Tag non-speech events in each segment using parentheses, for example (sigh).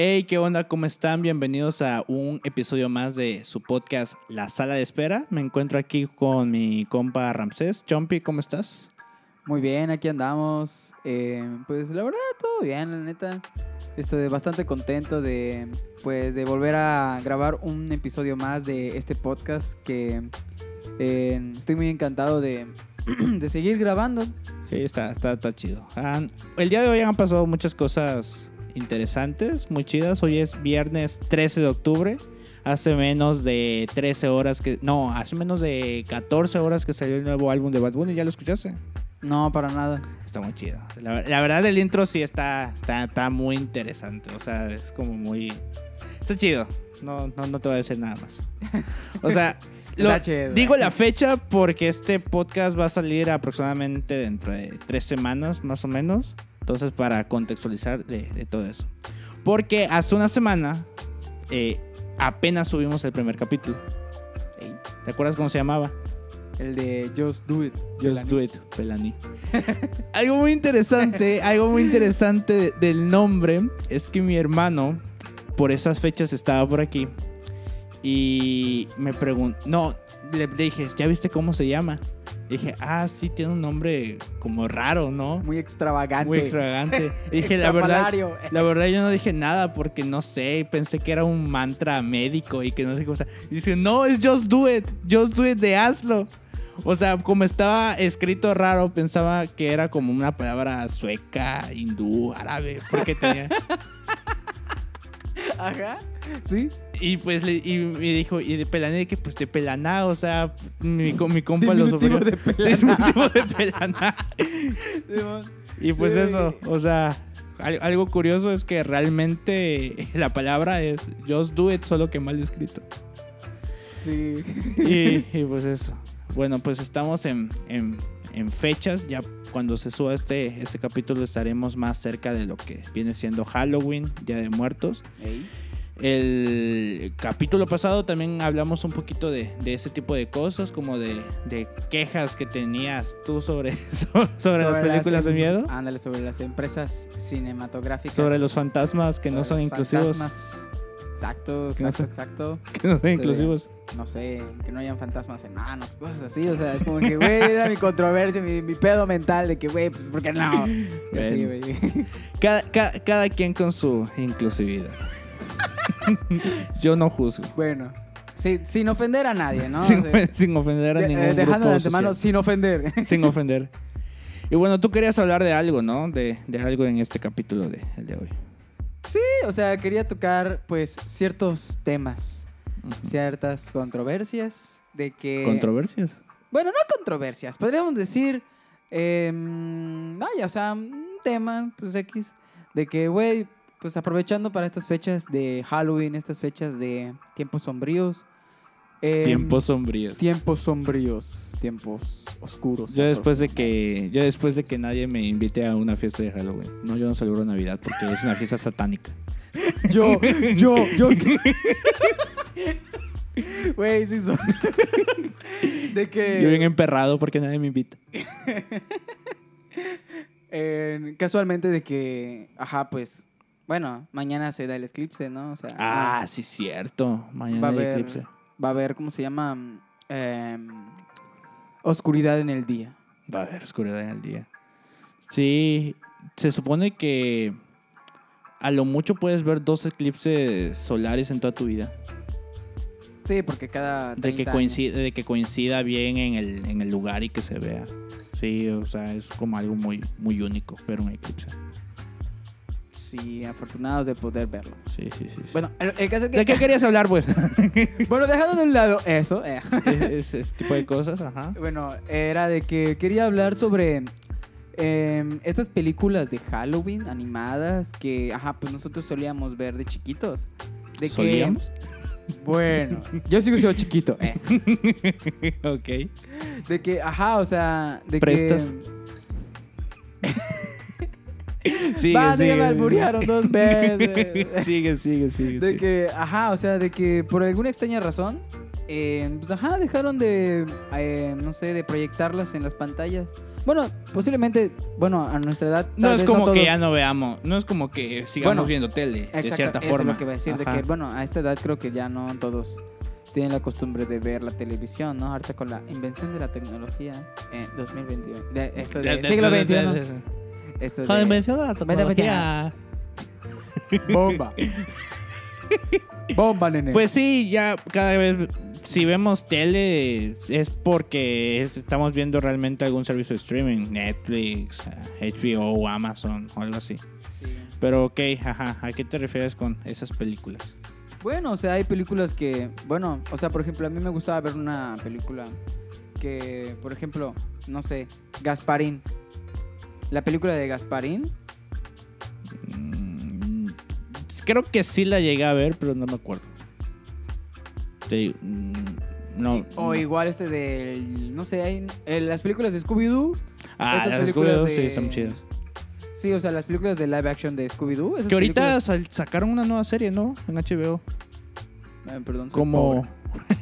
Hey, ¿qué onda? ¿Cómo están? Bienvenidos a un episodio más de su podcast La Sala de Espera. Me encuentro aquí con mi compa Ramsés. Chompy, ¿cómo estás? Muy bien, aquí andamos. Eh, pues la verdad, todo bien, la neta. Estoy bastante contento de, pues, de volver a grabar un episodio más de este podcast que eh, estoy muy encantado de, (clears throat) de seguir grabando. Sí, está, está, está chido. Han- el día de hoy han pasado muchas cosas interesantes, muy chidas. Hoy es viernes 13 de octubre. Hace menos de 13 horas que... No, hace menos de 14 horas que salió el nuevo álbum de Bad Bunny. ¿Ya lo escuchaste? No, para nada. Está muy chido. La, la verdad, el intro sí está, está, está muy interesante. O sea, es como muy. Está chido. No, no, no te voy a decir nada más. (laughs) O sea, lo- chido. digo la fecha porque este podcast va a salir aproximadamente dentro de tres semanas, más o menos. Entonces, para contextualizar de, de todo eso. Porque hace una semana eh, apenas subimos el primer capítulo. ¿Te acuerdas cómo se llamaba? El de Just Do It. Just do it, Pelani. (laughs) algo muy interesante, algo muy interesante de- del nombre es que mi hermano por esas fechas estaba por aquí y me preguntó, no, le dije, ¿ya viste cómo se llama? Y dije, ah, sí, tiene un nombre como raro, ¿no? Muy extravagante. Muy extravagante. (laughs) Y dije, la verdad, la verdad yo no dije nada porque no sé, pensé que era un mantra médico y que no sé qué cosa. Y dice, no, es Just Do It, Just Do It de hazlo. O sea, como estaba escrito raro, pensaba que era como una palabra sueca, hindú, árabe, porque tenía... (laughs) Ajá. Sí. Y pues le, y me dijo, y de pelané, que pues de pelaná, o sea, mi, mi compa lo sufrió. (laughs) de pelaná. Diminutivo de pelaná. Y pues Sí. eso, o sea, al- algo curioso es que realmente (laughs) la palabra es just do it, solo que mal escrito. Sí. Y, (laughs) y pues eso. Bueno, pues estamos en, en- en fechas, ya cuando se suba este, este capítulo estaremos más cerca de lo que viene siendo Halloween, Día de Muertos. El capítulo pasado también hablamos un poquito de, de ese tipo de cosas, como de, de quejas que tenías tú sobre, (laughs) sobre, las películas de em- miedo. Ándale, sobre las empresas cinematográficas. Sobre los fantasmas que no sobre son inclusivos. fantasmas. Exacto, exacto, exacto. (laughs) Que no son Sobre- inclusivos. No sé, que no hayan fantasmas enanos, cosas así. O sea, es como que, güey, era mi controversia, mi, mi pedo mental de que, güey, pues, ¿por qué no? Así. Cada, ca- cada quien con su inclusividad. (laughs) Yo no juzgo. Bueno, sí, sin ofender a nadie, ¿no? sin, O sea, sin ofender a de- ningún eh, dejando grupo de antemano, social. sin ofender. (laughs) Sin ofender. Y bueno, tú querías hablar de algo, ¿no? De, de algo en este capítulo de, el de hoy. Sí, o sea, quería tocar, pues, ciertos temas, Ujú. ciertas controversias de que... ¿Controversias? Bueno, no controversias, podríamos decir, em, vaya, o sea, un tema, pues X, de que, güey, pues aprovechando para estas fechas de Halloween, estas fechas de tiempos sombríos. em, Tiempos sombríos. Tiempos sombríos, tiempos oscuros. Yo después de que yo después de que nadie me invite a una fiesta de Halloween. No, yo no celebro Navidad porque es una fiesta satánica. (laughs) Yo, yo, yo. (laughs) Güey, sí son. (laughs) de que. Yo bien emperrado porque nadie me invita. eh, casualmente de que. Ajá, pues. Bueno, mañana se da el eclipse, ¿no? O sea. Ah, sí cierto. Mañana Va a hay haber- eclipse. Va a haber, ¿cómo se llama? Em, oscuridad en el día. Va a haber oscuridad en el día. Sí, se supone que a lo mucho puedes ver dos eclipses solares en toda tu vida. Sí, porque cada. De que, 30 años- coincida, de que coincida bien en el, en el lugar y que se vea. Sí, o sea, es como algo muy, muy único ver un eclipse. Sí, afortunados de poder verlo. Sí, sí, sí. sí. Bueno, el, el caso es que. ¿De qué querías hablar, pues? (laughs) Bueno, dejando de un lado eso. eh. es, ese tipo de cosas, ajá. Bueno, era de que quería hablar sobre em, estas películas de Halloween animadas que, ajá, pues nosotros solíamos ver de chiquitos. De que- ¿Solíamos? bueno, yo sigo siendo chiquito. eh. (laughs) ok. De que, ajá, o sea, de ¿Prestas? que... (laughs) Sigue, Va, sigue. me alburearon dos veces. sigue, sigue, sigue. De sigue. que, ajá, o sea, de que por alguna extraña razón, eh, pues ajá, dejaron de, eh, no sé, de proyectarlas en las pantallas. Bueno, posiblemente, bueno, a nuestra edad. No es como que todos- ya no veamos, no es como que sigamos Bueno, viendo tele, de Exacto, cierta eso forma. Es lo que iba a decir, de Ajá. que, bueno, a esta edad creo que ya no todos tienen la costumbre de ver la televisión, ¿no? Ahorita con la invención de la tecnología en 2021. De, esto de, siglo XXI. Esto la de, la tecnología. bomba. bomba, nene. Pues sí, ya cada vez si vemos tele es porque es- estamos viendo realmente algún servicio de streaming, Netflix, HBO, Amazon o algo así. Sí. Pero ok, ajá, ¿a qué te refieres con esas películas? Bueno, o sea, hay películas que, bueno, o sea, por ejemplo, a mí me gustaba ver una película que, por ejemplo, no sé, Gasparín. La película de Gasparín. Mm, creo que sí la llegué a ver, pero no me acuerdo. Digo, mm, no. y- o no. igual este del, no sé, hay, eh, las películas de Scooby-Doo. Ah, las películas Scooby-Doo de- sí están chidas. Sí, o sea, las películas de live action de Scooby-Doo. Que ahorita películas- sacaron una nueva serie, ¿no? En HBO. Eh, perdón, Como. pobre.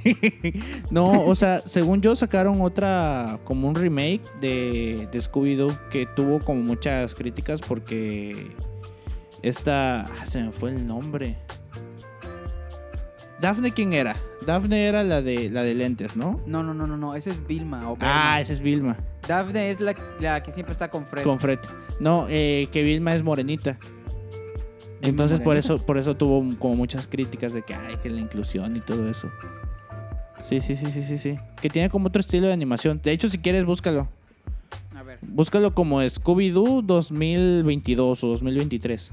(laughs) no, o sea, según yo sacaron otra, como un remake de, de Scooby-Doo que tuvo como muchas críticas porque esta, ah, se me fue el nombre. Daphne, ¿quién era? Daphne era la de la de lentes, ¿no? No, no, no, no, no, esa es Vilma. O Ah, esa es Vilma, Daphne es la, la que siempre está con Fred. con Fred. No, eh, que Vilma es morenita. Entonces por eso, por eso tuvo como muchas críticas de que ay, que la inclusión y todo eso. Sí, sí, sí, sí, sí, sí. Que tiene como otro estilo de animación. De hecho, si quieres, búscalo. A ver. Búscalo como Scooby-Doo 2022 o 2023.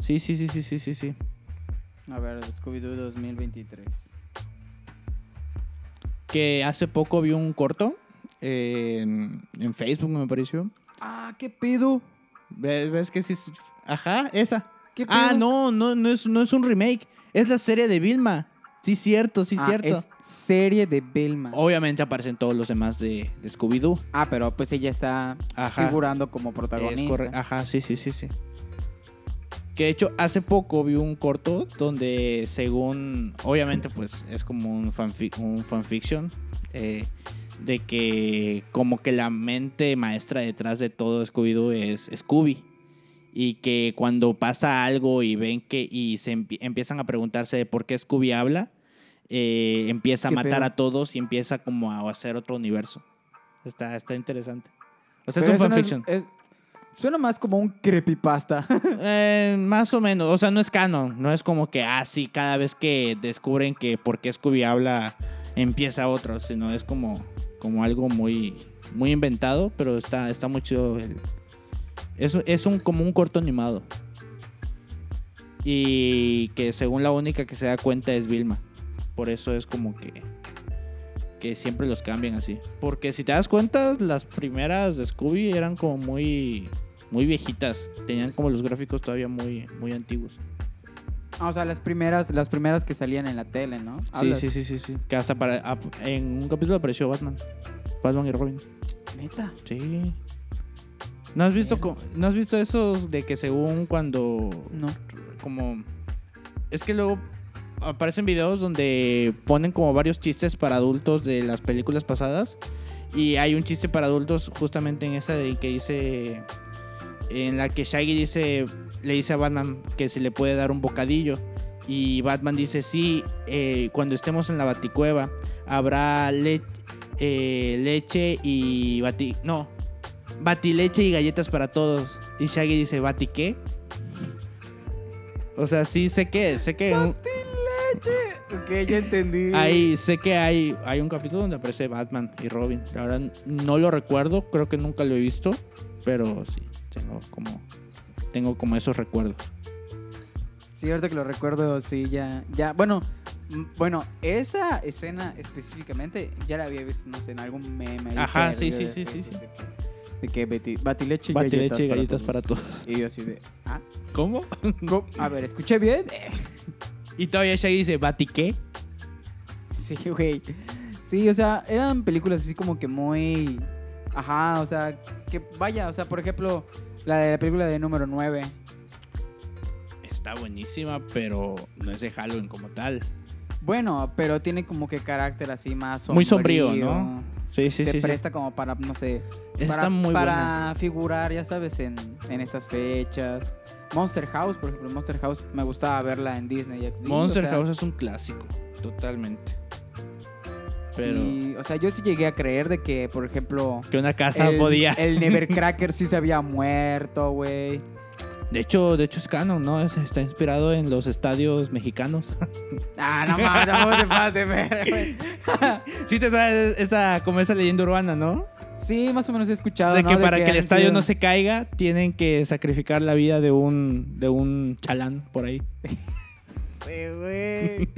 Sí, sí, sí, sí, sí, sí, sí. A ver, Scooby-Doo 2023. Que hace poco vi un corto eh, en, en Facebook, me pareció. Ah, ¿qué pedo? ¿Ves, ves que sí? Ajá, esa. ¿Qué Ah, no, no, no es, no es un remake. Es la serie de Vilma. Sí, cierto, sí, Ah, cierto. Es serie de Vilma. Obviamente aparecen todos los demás de, de Scooby-Doo. Ah, pero pues ella está Ajá. figurando como Es protagonista. correcto. Ajá, sí, sí, sí, sí. Que de hecho, hace poco vi un corto donde, según. Obviamente, pues es como un, fanfic, un fanfiction. eh, de que, como que la mente maestra detrás de todo Scooby-Doo es Scooby. Y que cuando pasa algo y ven que. Y se empie- empiezan a preguntarse de por qué Scooby habla. eh, empieza a ¿Qué matar pedo? a todos y empieza como a hacer otro universo. Está, está interesante. O sea, Pero es un no fanfiction. es- suena más como un creepypasta. (laughs) Eh, más o menos, o sea, no es canon, no es como que, ah, sí, cada vez que descubren que por qué Scooby habla, empieza otro, sino es como, como algo muy, muy inventado, pero está, está muy chido. el- es, es un, como un corto animado. Y que según la única que se da cuenta es Vilma. Por eso es como que, que siempre los cambian así. Porque si te das cuenta, las primeras de Scooby eran como muy, muy viejitas. Tenían como los gráficos todavía muy, muy antiguos. Ah, o sea, las primeras, las primeras que salían en la tele, ¿no? Sí, sí, sí, sí, sí. Que hasta para, en un capítulo apareció Batman. Batman y Robin. Neta. Sí. ¿No has visto, co- ¿no has visto esos de que según cuando No. como es que luego aparecen videos donde ponen como varios chistes para adultos de las películas pasadas y hay un chiste para adultos justamente en esa de que dice en la que Shaggy dice le dice a Batman que se le puede dar un bocadillo y Batman dice sí eh, cuando estemos en la baticueva habrá le- eh, leche y bati no batileche y galletas para todos y Shaggy dice bati qué o sea, sí sé que, sé que un- leche. Ok, ya entendí. hay, sé que hay, hay un capítulo donde aparece Batman y Robin. La verdad no lo recuerdo, creo que nunca lo he visto, pero sí, tengo como, tengo como esos recuerdos. Sí, ahorita que lo recuerdo, sí, ya, ya, bueno, bueno, esa escena específicamente ya la había visto, no sé, en algún meme. ahí Ajá, sí, sí, sí, sí, De que, bati- batileche y Batileche y galletas, galletas para todos. Y yo así de, ah, ¿Cómo? ¿cómo? A ver, ¿escuché bien? Y todavía Shaggy dice, ¿Bati qué? Sí, güey. Sí, o sea, eran películas así como que muy... Ajá, o sea, que vaya, o sea, por ejemplo, la de la película de número 9. Está buenísima, pero no es de Halloween como tal. Bueno, pero tiene como que carácter así más Muy sombrío, ¿no? Sí, sí, se sí. sí. presta como para, no sé, Está para, muy para buena. figurar, ya sabes, en, en estas fechas. Monster House, por ejemplo, Monster House me gustaba verla en Disney XD. Monster o sea, House es un clásico, totalmente. Pero Sí, o sea, yo sí llegué a creer de que, por ejemplo, que una casa el, podía. el Nevercracker (laughs) sí se había muerto, güey. De hecho, de hecho es canon, ¿no? Es- está inspirado en los estadios mexicanos. (laughs) Ah, no mames, tampoco te pases de ver, güey. (laughs) sí te sabes esa como esa leyenda urbana, ¿no? Sí, más o menos he escuchado. de ¿no? que para que el estadio sido- no se caiga, tienen que sacrificar la vida de un de un chalán por ahí. (laughs) Sí, güey.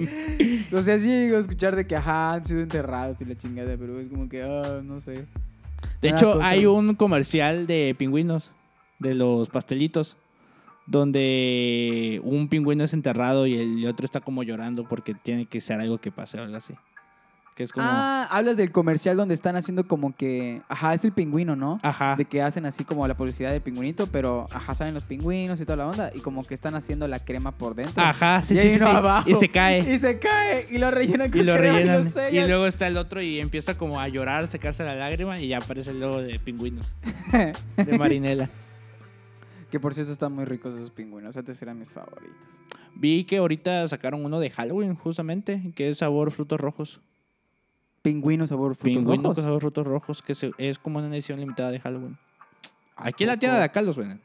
o sea, sí a escuchar de que, ajá, han sido enterrados y la chingada, pero es como que, ah, no sé. De Una hecho, cosa- hay un comercial de pingüinos, de los pastelitos, donde un pingüino es enterrado y el otro está como llorando porque tiene que ser algo que pase o algo así. Que es como... Ah, hablas del comercial donde están haciendo como que, ajá, es el pingüino, ¿no? Ajá. De que hacen así como la publicidad del pingüinito, pero, ajá, salen los pingüinos y toda la onda, y como que están haciendo la crema por dentro. Ajá, sí, Y sí, sí, uno sí. abajo. Y se cae. Y se cae, y lo rellenan con Y lo crema rellenan. Y luego está el otro y empieza como a llorar, secarse la lágrima y ya aparece el logo de pingüinos. De (laughs) Marinela. Que por cierto están muy ricos esos pingüinos, antes eran mis favoritos. Vi que ahorita sacaron uno de Halloween, justamente, que es sabor frutos rojos. Pingüino sabor frutos Pingüino rojos. con sabor frutos rojos, que se- es como una edición limitada de Halloween. ¿A Aquí en la tienda de acá los venden.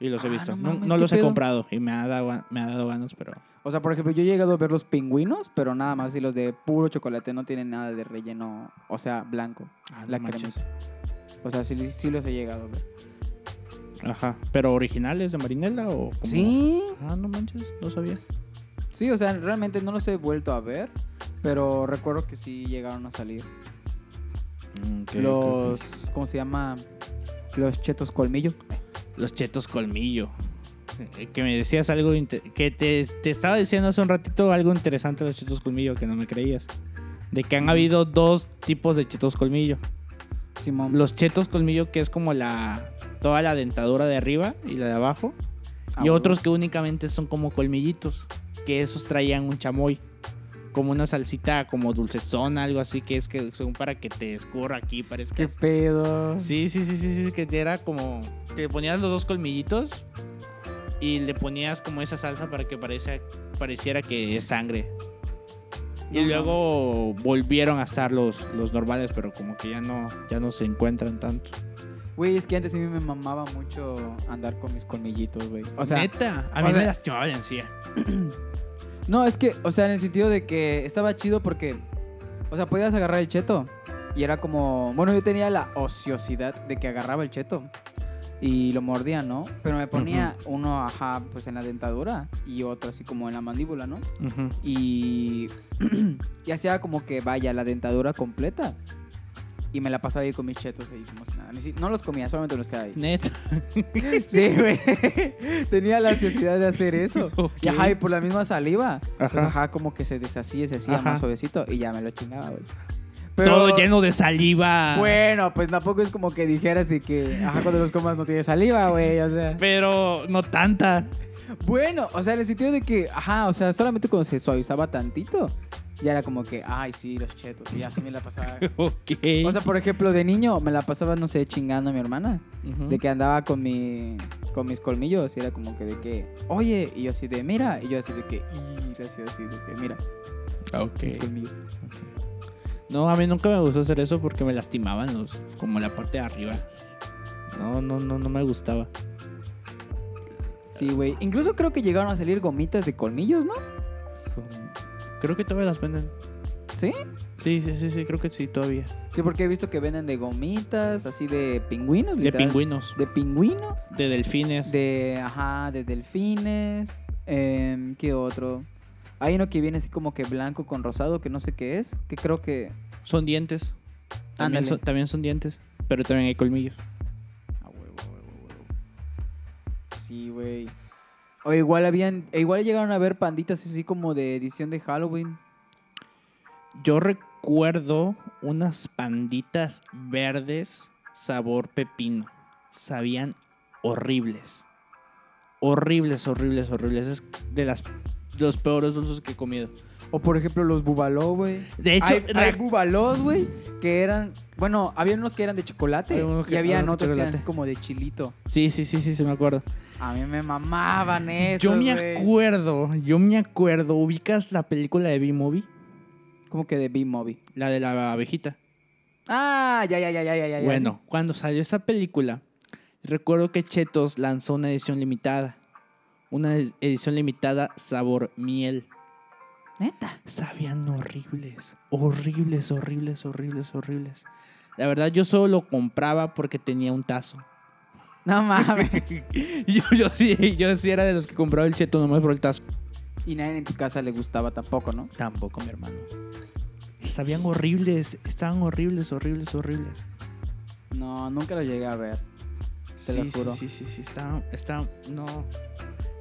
Y los he Ah, visto. no No, mames, no ¿qué los he comprado y me ha, dado, me ha dado ganas, pero... O sea, por ejemplo, yo he llegado a ver los pingüinos, pero nada más, y los de puro chocolate no tienen nada de relleno, o sea, blanco, Ah, la no cremita. O sea, sí, sí los he llegado a ver. Ajá. ¿Pero originales de Marinela o como... Sí, Ah, no manches, no sabía. sí, o sea, realmente no los he vuelto a ver, pero recuerdo que sí llegaron a salir. Mm, los, ¿cómo se llama? Los chetos colmillo. Los chetos colmillo. Eh, Que me decías algo... Que te, te estaba diciendo hace un ratito algo interesante de los chetos colmillo que no me creías. De que han habido dos tipos de chetos colmillo. Simón. Los chetos colmillo que es como la... Toda la dentadura de arriba y la de abajo. Ah, y otros que únicamente son como colmillitos. Que esos traían un chamoy. Como una salsita como dulcezona, algo así. Que es que según para que te escurra aquí, parezca. ¿Qué pedo? Sí, sí, sí, sí, sí. Que era como. Que ponías los dos colmillitos. Y le ponías como esa salsa para que parezca, pareciera que es sangre. Y No luego volvieron a estar los, los normales, pero como que ya no, ya no se encuentran tanto. Güey, es que antes a mí me mamaba mucho andar con mis colmillitos, güey. O sea, Neta, a o mí me lastimaba la encía. (clears throat) No, es que, o sea, en el sentido de que estaba chido porque, o sea, podías agarrar el cheto y era como, bueno, yo tenía la ociosidad de que agarraba el cheto y lo mordía, ¿no? Pero me ponía uno, ajá, pues en la dentadura y otro así como en la mandíbula, ¿no? Y, (clears throat) y hacía como que vaya la dentadura completa y me la pasaba ahí con mis chetos ahí como si nada. No los comía, solamente los quedaba ahí. Neta. (laughs) Sí, güey. (laughs) Tenía la ociosidad de hacer eso. (laughs) Y ajá, y por la misma saliva, pues Ajá. ajá, como que se deshacía, se hacía Ajá. más suavecito y ya me lo chingaba, güey. Todo lleno de saliva. Bueno, pues tampoco es como que dijeras de que, ajá, cuando los comas no tiene saliva, güey, o sea. Pero no tanta. Bueno, o sea, en el sentido de que, ajá, o sea, solamente cuando se suavizaba tantito, ya era como que, ay, sí, los chetos, y así me la pasaba. (laughs) Ok. O sea, por ejemplo, de niño me la pasaba, no sé, chingando a mi hermana. De que andaba con mi con mis colmillos y era como que de que, oye, y yo así de, mira, y yo así de que, y así, así de que, mira, Ok. mis colmillos. No, a mí nunca me gustó hacer eso porque me lastimaban los, como la parte de arriba. No, no, no, no me gustaba. Sí, güey. Incluso creo que llegaron a salir gomitas de colmillos, ¿no? Creo que todavía las venden. ¿Sí? Sí, sí, sí, sí, creo que sí, todavía. Sí, porque he visto que venden de gomitas, así de pingüinos, De literal. pingüinos, De pingüinos, de delfines. de, ajá, de delfines, em, ¿qué otro? Hay uno que viene así como que blanco con rosado, que no sé qué es, que creo que... Son dientes. También son, también son dientes, pero también hay colmillos. A huevo, huevo, huevo. Sí, güey. O igual habían, e igual llegaron a ver panditas así como de edición de Halloween. Yo recuerdo unas panditas verdes sabor pepino. Sabían horribles. Horribles, horribles, horribles. Es de las, los peores dulces que he comido. O por ejemplo los bubaló, güey. De hecho, hay, hay bubalós, güey, que eran... Bueno, había unos que eran de chocolate Había que- y habían ah, otros que eran así como de chilito. sí, sí, sí, sí, sí, me acuerdo. A mí me mamaban eso, yo me acuerdo, yo me acuerdo. ¿Ubicas la película de B-Movie? Como que de B-Movie. La de la abejita. Ah, ya, ya, ya, ya, ya, ya. Bueno, cuando salió esa película, recuerdo que Chetos lanzó una edición limitada. Una ed- edición limitada sabor miel. Neta. Sabían horribles, horribles, horribles, horribles, horribles. La verdad, yo solo lo compraba porque tenía un tazo. (laughs) No mames. (laughs) Yo, yo sí, yo sí era de los que compraba el cheto nomás por el tazo. y nadie en tu casa le gustaba tampoco, ¿no? Tampoco, mi hermano. Sabían horribles, estaban horribles, horribles, horribles. No, nunca lo llegué a ver. Te lo sí, juro. Sí, sí, sí, sí, estaban, estaban, no.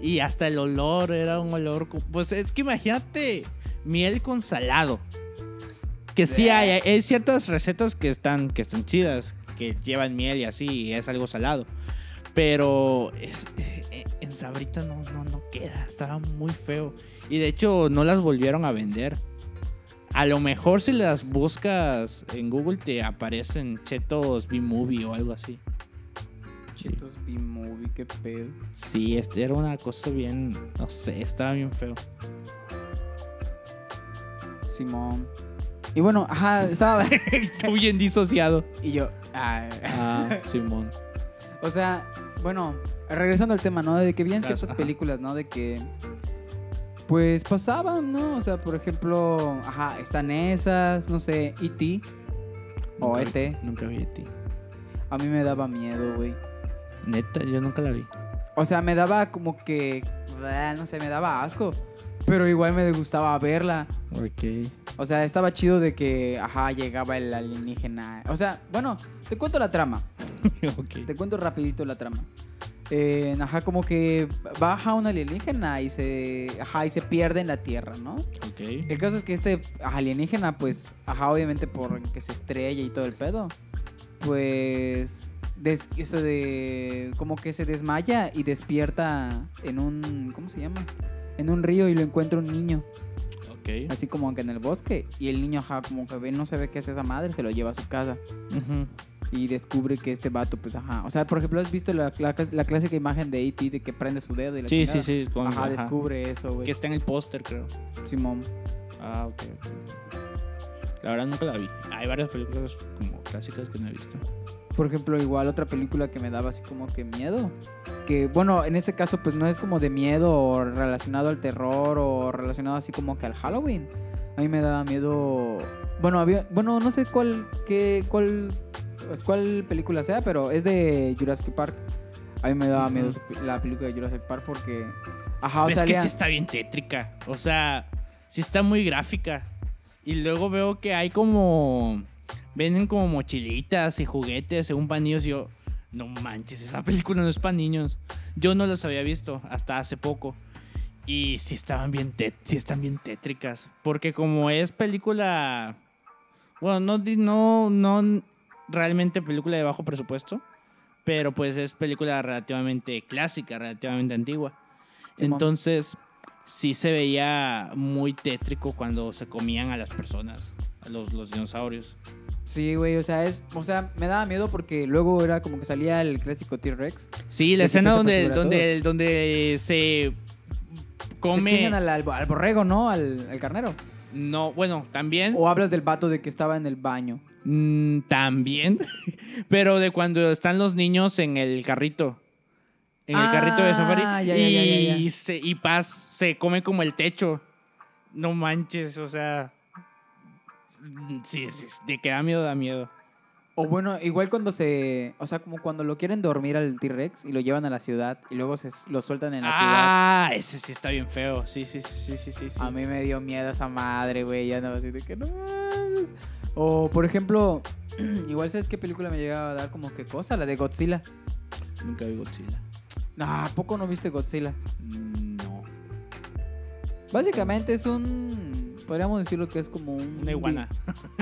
Y hasta el olor era un olor, pues es que imagínate, miel con salado. Que sí hay, hay, ciertas recetas que están, que están chidas, que llevan miel y así, y es algo salado. Pero es, eh, en Sabrita no, no, no queda, estaba muy feo. Y de hecho no las volvieron a vender. A lo mejor si las buscas en Google te aparecen Chetos B-Movie o algo así. B-Movie, qué pedo. Sí, este era una cosa bien, no sé, estaba bien feo. Simón. Y bueno, ajá, estaba... (laughs) Estoy bien disociado. y yo... ah, Ah, (laughs) Simón. o sea, bueno, regresando al tema, ¿no? De que habían Claro, ciertas ajá. películas, ¿no? De que... Pues pasaban, ¿no? O sea, por ejemplo, ajá, están esas, no sé, E.T. O E.T. Nunca vi E.T. A mí me daba miedo, güey. Neta, yo nunca la vi. O sea, me daba como que... No sé, me daba asco. Pero igual me gustaba verla. Ok. O sea, estaba chido de que, ajá, llegaba el alienígena. O sea, bueno, te cuento la trama. (laughs) ok. Te cuento rapidito la trama. Eh, ajá, como que baja un alienígena y se, ajá, y se pierde en la Tierra, ¿no? Ok. El caso es que este alienígena, pues, ajá, obviamente por que se estrella y todo el pedo, pues, des- eso de, como que se desmaya y despierta en un, ¿cómo se llama? En un río y lo encuentra un niño, Ok. así como que en el bosque, y el niño, ajá, como que ve, no se ve qué es esa madre, se lo lleva a su casa Ujú. y descubre que este vato, pues, ajá, o sea, por ejemplo, ¿has visto la, la, la clásica imagen de E.T. de que prende su dedo y la Sí, chingada? sí, sí. con- Ajá, ajá. descubre eso, güey. Que está en el póster, creo. Simón. Ah, ok. ok. La verdad nunca la vi. Hay varias películas como clásicas que no he visto. Por ejemplo, igual otra película que me daba así como que miedo. Que bueno, en este caso pues no es como de miedo o relacionado al terror o relacionado así como que al Halloween. A mí me daba miedo. Bueno, había, bueno, no sé cuál, qué, cuál, cuál película sea, pero es de Jurassic Park. A mí me daba miedo la película de Jurassic Park porque, ajá, o es que sí está bien tétrica. O sea, sí está muy gráfica. Y luego veo que hay como. Venden como mochilitas y juguetes según para niños. Y yo, no manches, esa película no es para niños. Yo no las había visto hasta hace poco. Y sí estaban bien, sí están bien tétricas. Porque como es película. Bueno, no, no, no realmente película de bajo presupuesto. Pero pues es película relativamente clásica, relativamente antigua. Entonces, sí se veía muy tétrico cuando se comían a las personas, a los, los dinosaurios. Sí, güey, o sea, es, o sea, me daba miedo porque luego era como que salía el clásico T-Rex. Sí, la se escena donde, donde, donde se Se come. chingan al, borrego, ¿no? Al, al carnero. No, bueno, también. O hablas del vato de que estaba en el baño. Mm, también. (laughs) Pero de cuando están los niños en el carrito. En el Ah, carrito de safari. ya, ya, y, ya, ya, ya. se- y Paz se come como el techo. No manches, o sea. Mm, Sí, sí, de que da miedo, da miedo. O bueno, igual cuando se. O sea, como cuando lo quieren dormir al T-Rex y lo llevan a la ciudad y luego se lo sueltan en la Ah, ese sí está bien feo. Sí, sí, sí, sí, sí, sí. ciudad. A mí me dio miedo esa madre, güey. Ya andaba así de que no. O por ejemplo, (clears throat) igual sabes qué película me llegaba a dar como que cosa, la de Godzilla. Nunca vi Godzilla. No, ¿a poco no viste Godzilla? Mm, No. Básicamente es un. Podríamos decirlo que es como un. Una iguana.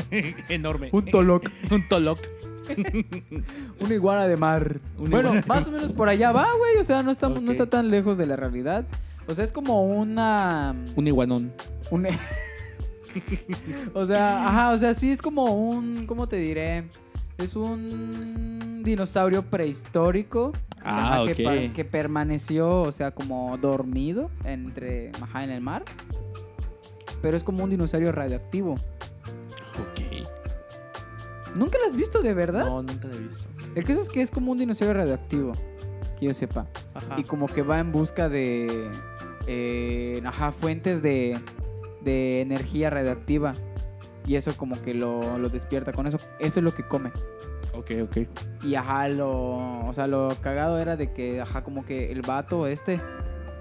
(laughs) Enorme. Un toloc. (laughs) Un toloc. (laughs) Una iguana de mar. Una bueno, iguana más o menos por allá va, güey. O sea, no, estamos, no está tan lejos de la realidad. O sea, es como una. Un iguanón. un- o sea, ajá, o sea, sí es como un. ¿Cómo te diré? Es un dinosaurio prehistórico. Ah, ajá, que, que permaneció, o sea, como dormido entre. Ajá, en el mar. Pero es como un dinosaurio radioactivo. Ok. ¿Nunca lo has visto de verdad? No, nunca lo he visto. El caso es que es como un dinosaurio radioactivo. Que yo sepa. Ajá. y como que va en busca de eh, ajá, fuentes de, de energía radioactiva y eso como que lo, lo despierta con eso eso es lo que come Ok, ok. y ajá lo o sea lo cagado era de que ajá como que el vato este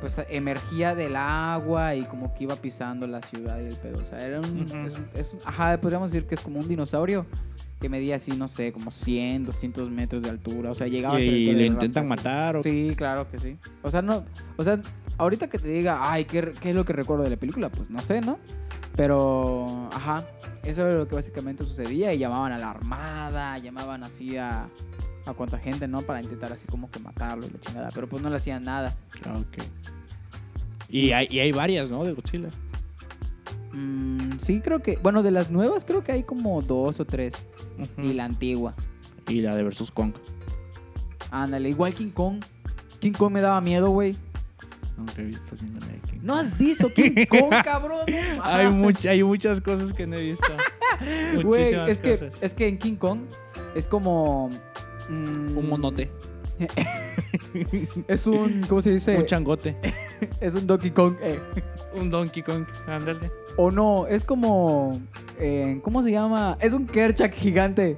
pues emergía del agua y como que iba pisando la ciudad y el pedo. O sea era un, es un- es un- ajá podríamos decir que es como un dinosaurio que medía así no sé como 100 200 metros de altura o sea llegaba a ser el ¿Y le intentan rascas. matar o Sí, claro que sí. O sea, no, o sea, ahorita que te diga, ay, ¿qué, qué es lo que recuerdo de la película? Pues no sé, ¿no? Pero, ajá, eso era lo que básicamente sucedía y llamaban a la armada, llamaban así a, a cuanta gente, ¿no? Para intentar así como que matarlo y la chingada, pero pues no le hacían nada. Ah, ok. Y hay, y hay varias, ¿no? De Godzilla. Mm, sí, creo que, bueno, de las nuevas creo que hay como dos o tres. Y la antigua. Y la de Versus Kong. Ándale, igual King Kong. King Kong me daba miedo, güey. Nunca he visto ninguna de King ¿No has visto King (laughs) Kong, cabrón? No Hay, mames. much- hay muchas cosas que no he visto. (laughs) Güey, es que, es que en King Kong es como. mm, Un monote. (laughs) Es un. ¿Cómo se dice? Un changote. Es un Donkey Kong. eh. Un Donkey Kong. Ándale. O no, es como. Eh, ¿Cómo se llama? Es un Kerchak gigante.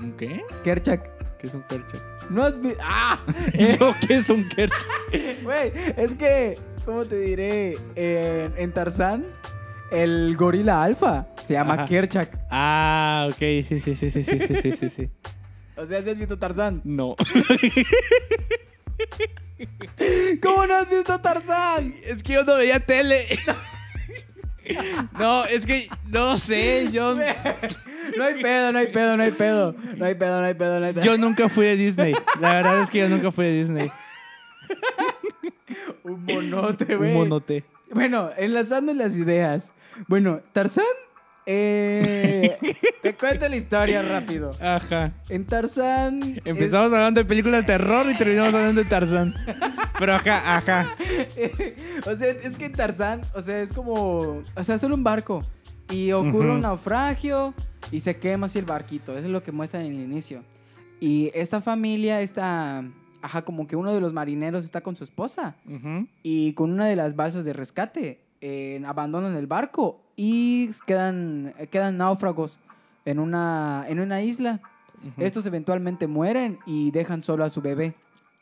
¿Un qué? Kerchak. ¿Qué es un Kerchak? No has visto. ¡Ah! (laughs) ¿Yo qué es un Kerchak? (laughs) Güey, es que. ¿Cómo te diré? En Tarzán, el gorila alfa se llama Kerchak. Ah, ok. Sí, sí, sí, sí, sí, sí, sí, sí. sí. (laughs) o sea, ¿sí has visto Tarzán? No. ¿Cómo no has visto Tarzán? Es que yo no veía tele. No, es que no sé, yo, (laughs) No hay pedo, no hay pedo, no hay pedo. No hay pedo, no hay pedo, no hay pedo. yo nunca fui de Disney. La verdad es que yo nunca fui de Disney. (laughs) Un monote, güey. Un monote. Bueno, enlazando las ideas. Bueno, Tarzán. Eh, (laughs) te cuento la historia rápido. Ajá. En Tarzán. Empezamos hablando de películas de terror y terminamos hablando de Tarzán. Pero ajá, ajá. (laughs) o sea, es que Tarzán, o sea, es como. O sea, solo un barco. Y ocurre un naufragio y se quema así el barquito. Eso es lo que muestran en el inicio. Y esta familia, esta. Ajá, como que uno de los marineros está con su esposa. Y con una de las balsas de rescate eh, abandonan el barco y quedan, quedan náufragos en una, en una isla. Estos eventualmente mueren y dejan solo a su bebé.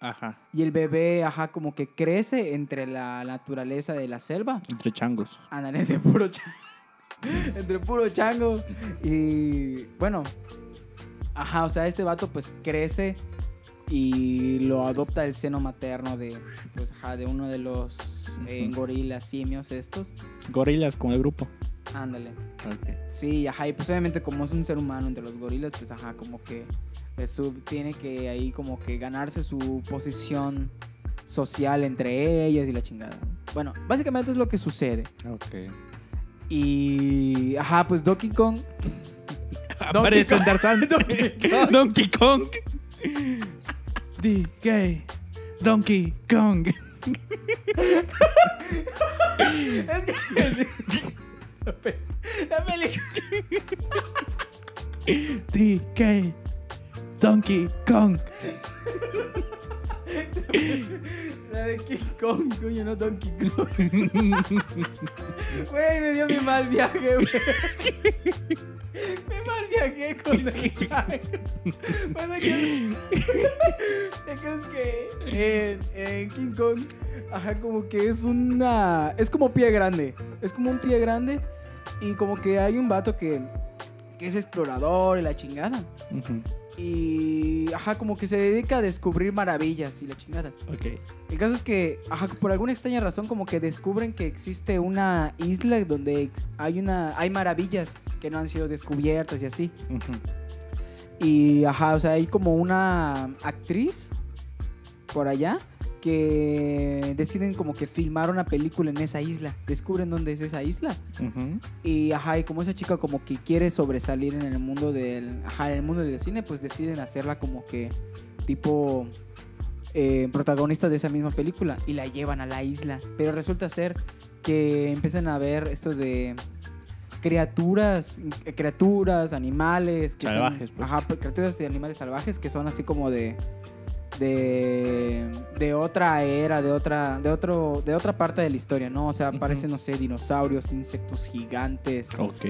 Ajá. Y el bebé, ajá, como que crece entre la naturaleza de la selva. Entre changos. Andan entre puro chango. (laughs) entre puro chango. Y bueno, ajá, o sea, este vato pues crece y lo adopta el seno materno de, pues, ajá, de uno de los eh, gorilas, simios estos. Gorilas como el grupo. Ándale. Sí, ajá, y pues obviamente como es un ser humano entre los gorilas, pues ajá, como que es su- tiene que ahí como que ganarse su posición social entre ellas y la chingada. Bueno, básicamente es lo que sucede. Ok. Y. Ajá, pues Donkey Kong. (laughs) En Tarzán. (laughs) Donkey (laughs) Kong. Donkey Kong. Donkey Kong. Es que. La pe- la película. D-Gay. Donkey Kong. La de King Kong, coño, no Donkey Kong. (laughs) Güey, me dio mi mal viaje, güey. Viajé con. Pasa que. Es que en, en King Kong, ajá, como que es una. Es como pie grande. Es como un pie grande. Y como que hay un vato que. que es explorador y la chingada. Ujú. Y. Ajá, como que se dedica a descubrir maravillas y la chingada. Ok. El caso es que, ajá, por alguna extraña razón, como que descubren que existe una isla donde hay una hay maravillas que no han sido descubiertas y así. Ujú. Y, ajá, o sea, hay como una actriz por allá que deciden como que filmar una película en esa isla. Descubren dónde es esa isla. Y ajá, y como esa chica como que quiere sobresalir en el mundo del, ajá, en el mundo del cine, pues deciden hacerla como que tipo eh, protagonista de esa misma película y la llevan a la isla. Pero resulta ser que empiezan a ver esto de criaturas, criaturas, animales, que son- Salvajes, pues. ajá, criaturas y animales salvajes que son así como de de, de otra era, de otra, de otro, de otra parte de la historia, ¿no? O sea, aparecen, no sé, dinosaurios, insectos gigantes. Ok.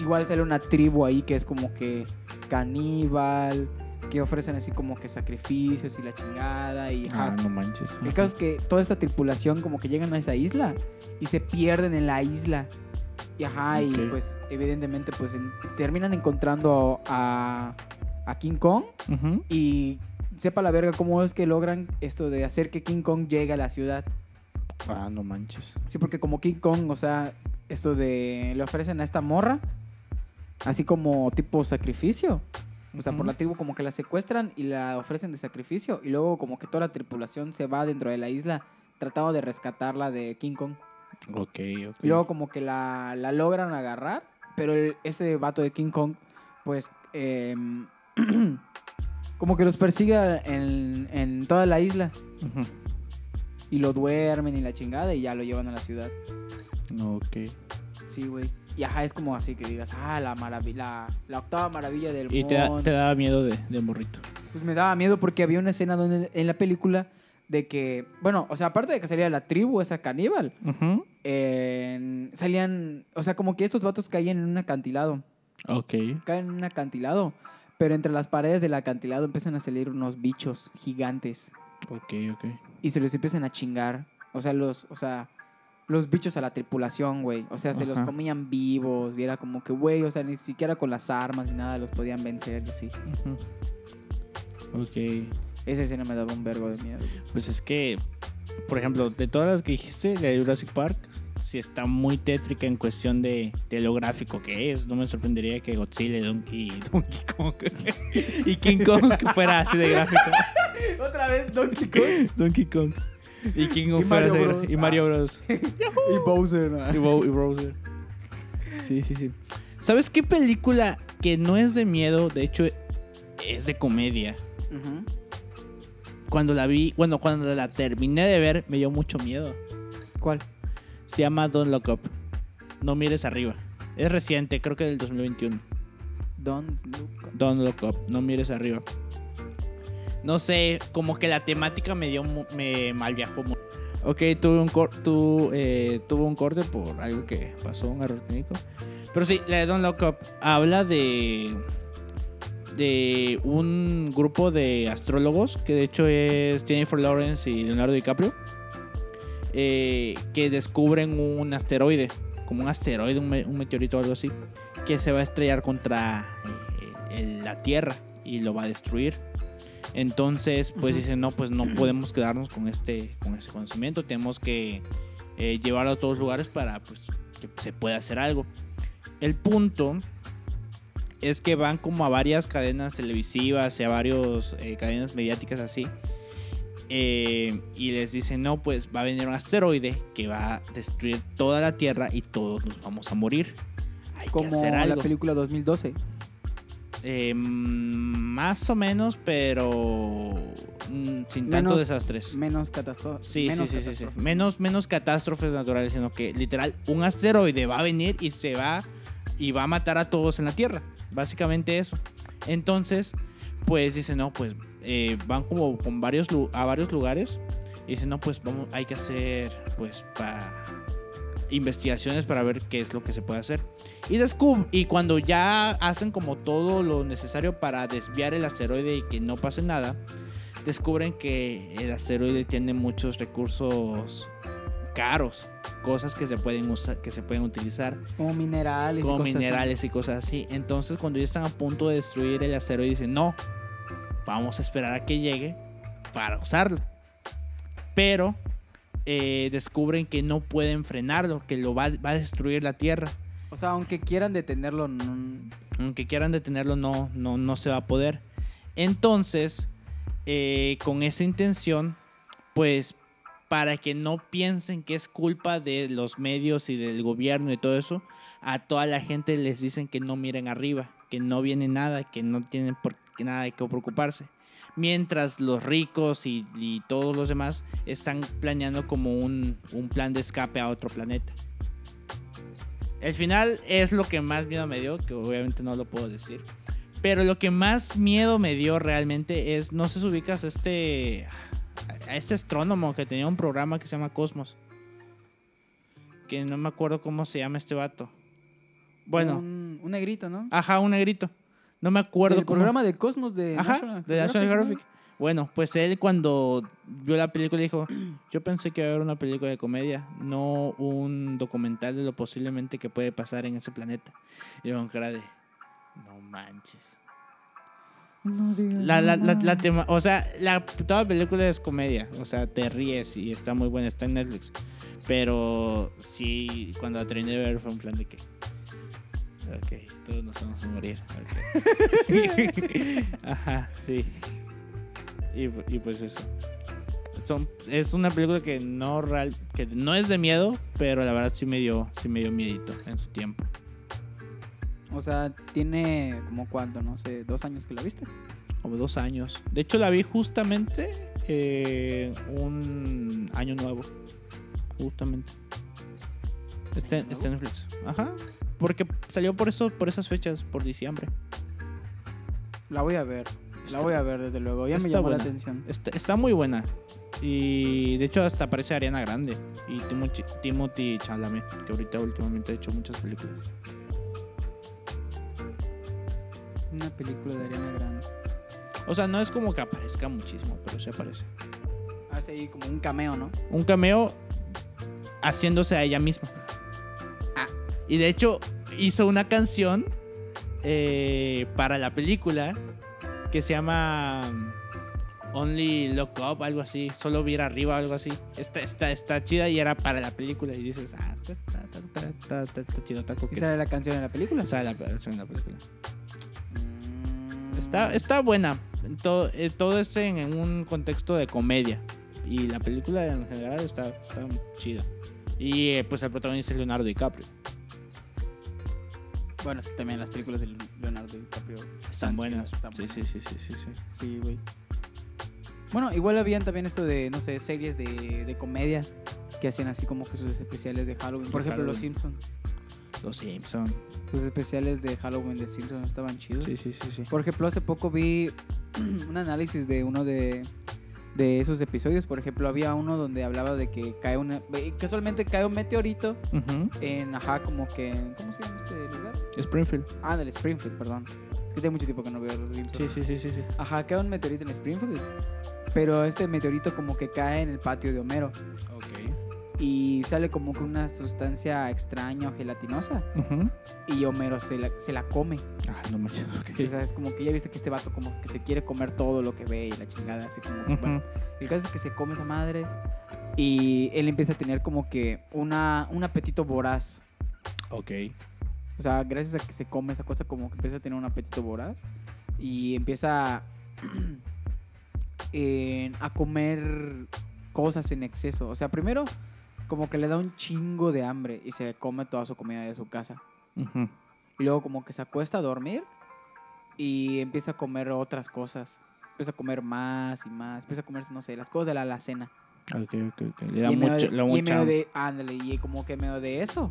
Igual sale una tribu ahí que es como que caníbal, que ofrecen así como que sacrificios y la chingada. Y, ah, no manches. El caso es que toda esta tripulación como que llegan a esa isla y se pierden en la isla. Y ajá, y pues evidentemente pues en- terminan encontrando a, a King Kong y sepa la verga cómo es que logran esto de hacer que King Kong llegue a la ciudad. Ah, no manches. Sí, porque como King Kong, o sea, esto de le ofrecen a esta morra, así como tipo sacrificio. O sea, por la tribu como que la secuestran y la ofrecen de sacrificio. Y luego como que toda la tripulación se va dentro de la isla tratando de rescatarla de King Kong. Ok, ok. Y luego como que la, la logran agarrar, pero el- este vato de King Kong, pues, em, (clears throat) como que los persigue en, en toda la isla. Y lo duermen y la chingada y ya lo llevan a la ciudad. Ok. Sí, güey. Y ajá, es como así que digas, ah, la maravilla, la, octava maravilla del Y mundo. te, da- te daba miedo de, de morrito. Pues me daba miedo porque había una escena donde en la película de que, bueno, o sea, aparte de que salía la tribu, esa caníbal, salían, o sea, como que estos vatos caían en un acantilado. Ok. Caen en un acantilado. Pero entre las paredes del acantilado empiezan a salir unos bichos gigantes. Ok, ok. Y se los empiezan a chingar. O sea, los, o sea, los bichos a la tripulación, güey. O sea, se los comían vivos. Y era como que, güey, o sea, ni siquiera con las armas ni nada los podían vencer y así. Ok. Esa escena me daba un vergo de miedo. Pues es que, por ejemplo, de todas las que dijiste, la de Jurassic Park, sí está muy tétrica en cuestión de, de lo gráfico que es. No me sorprendería que Godzilla y Donkey, Donkey Kong (laughs) y King Kong fuera así de gráfico. Otra vez Donkey Kong Donkey Kong y King Kong Y fuera Mario así de Bros. gra- Y Mario Bros. (laughs) y Bowser. ¿no? Y, Bo- y Bowser. Sí, sí, sí. ¿Sabes qué película que no es de miedo? De hecho, es de comedia. Cuando la vi, bueno, cuando la terminé de ver, me dio mucho miedo. ¿Cuál? Se llama Don't Look Up. No mires arriba. Es reciente, creo que del 2021. Don't look up. Don't Look Up. No mires arriba. No sé, como que la temática me dio, me mal viajó mucho. Ok, tuve un, cor tu- eh, tuve un corte por algo que pasó, un error técnico. Pero sí, la de Don't Look Up habla de de un grupo de astrólogos que de hecho es Jennifer Lawrence y Leonardo DiCaprio eh, que descubren un asteroide, como un asteroide, un, me- un meteorito o algo así, que se va a estrellar contra eh, la Tierra y lo va a destruir. Entonces, pues dicen, no, pues no podemos quedarnos con este, con ese conocimiento, tenemos que eh, llevarlo a todos lugares para pues, que se pueda hacer algo. El punto es que van como a varias cadenas televisivas y a varias cadenas mediáticas así. Eh, y les dicen, no, pues va a venir un asteroide que va a destruir toda la Tierra y todos nos vamos a morir. Hay que Como hacer la película 2012. Eh, más o menos, pero mm, sin tanto Menos- desastres. Menos catastrófico. Sí, sí, sí, sí, sí. Menos, menos catástrofes naturales, sino que literal un asteroide va a venir y se va y va a matar a todos en la Tierra. Básicamente eso. Entonces, pues dicen, no, pues eh, van como con varios a varios lugares y dicen, no, pues vamos, hay que hacer, pues, para investigaciones para ver qué es lo que se puede hacer. Y descub y cuando ya hacen como todo lo necesario para desviar el asteroide y que no pase nada, descubren que el asteroide tiene muchos recursos caros, cosas que se pueden usar, que se pueden utilizar Como minerales. y como así. minerales y cosas así. Entonces, cuando ya están a punto de destruir el asteroide, dicen, no, vamos a esperar a que llegue para usarlo. Pero eh, descubren que no pueden frenarlo, que lo va, va a destruir la Tierra. O sea, aunque quieran detenerlo, no- Aunque quieran detenerlo, no, no, no se va a poder. Entonces, eh, con esa intención, pues para que no piensen que es culpa de los medios y del gobierno y todo eso, a toda la gente les dicen que no miren arriba, que no viene nada, que no tienen por qué nada de qué preocuparse. Mientras los ricos y, y todos los demás están planeando como un, un plan de escape a otro planeta. El final es lo que más miedo me dio, que obviamente no lo puedo decir. Pero lo que más miedo me dio realmente es, no sé si ubicas a este, a este astrónomo que tenía un programa que se llama Cosmos. Que no me acuerdo cómo se llama este vato. Bueno, Un, un negrito, ¿no? ajá, un negrito. No me acuerdo El cómo- programa de Cosmos de Ajá, National de National Geographic, Geographic. Bueno, pues él cuando vio la película dijo, (clears throat) yo pensé que iba a haber una película de comedia, no un documental de lo posiblemente que puede pasar en ese planeta. Y yo con cara de, no manches. ¿no? La, la, la, la tema, o sea, la, toda la película es comedia, o sea, te ríes y está muy buena, está en Netflix. Pero sí, cuando la terminé de ver fue un plan de que, ok, todos nos vamos a morir. ok". (laughs) Ajá, sí. Y, y pues eso. Son, es una película que no real, que no es de miedo, pero la verdad sí me dio, sí me dio miedito en su tiempo. O sea, tiene como cuánto, no sé, dos años que la viste. Como dos años. De hecho, la vi justamente eh, un año nuevo. Justamente. Está, ¿Año está en Netflix. Ajá. Porque salió por eso, por esas fechas, por diciembre. La voy a ver. Está- La voy a ver, desde luego. Ya me llamó la atención. Está, está muy buena. Y de hecho hasta aparece Ariana Grande y Timothy, Timothy Chalamet, que ahorita últimamente ha hecho muchas películas. Una película de Ariana Grande. O sea, no es como que aparezca muchísimo, pero sí aparece. Hace ahí como un cameo, ¿no? un cameo haciéndose a ella misma. Y de hecho hizo una canción eh, para la película que se llama um, Only Look Up, algo así. Solo ver arriba, algo así. Está, está, está chida y era para la película. Y dices, ah, está, está, chido, está ¿Y coqueto. sale la canción en la película? Sale la canción en la película. Mm. Está, está buena. Todo, eh, todo es en, en un contexto de comedia. Y la película en general está, está chida. Y eh, pues el protagonista es Leonardo DiCaprio. Bueno, es que también las películas de Leonardo DiCaprio Están buenas. chidas, están sí, buenas. sí, sí, sí, sí, sí. Sí, güey. Bueno, igual habían también esto de, no sé, series de, de comedia que hacían así como que sus especiales de Halloween. Por De ejemplo, Los. Simpsons. Los Simpson. Sus especiales de Halloween de Simpsons estaban chidos. Sí, sí, sí, sí. Por ejemplo, hace poco vi (clears throat) un análisis de uno de, de esos episodios. Por ejemplo, había uno donde hablaba de que cae una. eh, Casualmente cae un meteorito en, ajá, como que. en- ¿Cómo se llama este lugar? Springfield. Ah, del Springfield, perdón. Es que tiene mucho tiempo que no veo los Simpsons. Sí, sí, sí, sí, sí. Ajá, cae un meteorito en Springfield. Pero este meteorito como que cae en el patio de Homero. Y sale como que una sustancia extraña o gelatinosa. Ujú. Y Homero se la, se la come. Ah, no manches. ok. O sea, es como que ya viste que este vato como que se quiere comer todo lo que ve y la chingada. Así como bueno. El caso es que se come esa madre. Y él empieza a tener como que una, un apetito voraz. Ok. O sea, gracias a que se come esa cosa, como que empieza a tener un apetito voraz. Y empieza (clears throat) en- a comer cosas en exceso. O sea, primero, como que le da un chingo de hambre y se come toda su comida de su casa. Y luego, como que se acuesta a dormir y empieza a comer otras cosas. Empieza a comer más y más. Empieza a comer, no sé, las cosas de la alacena. Ok, ok, ok. Le da y en medio mucho, de- le da y medio de, ándale, y como que medio de eso,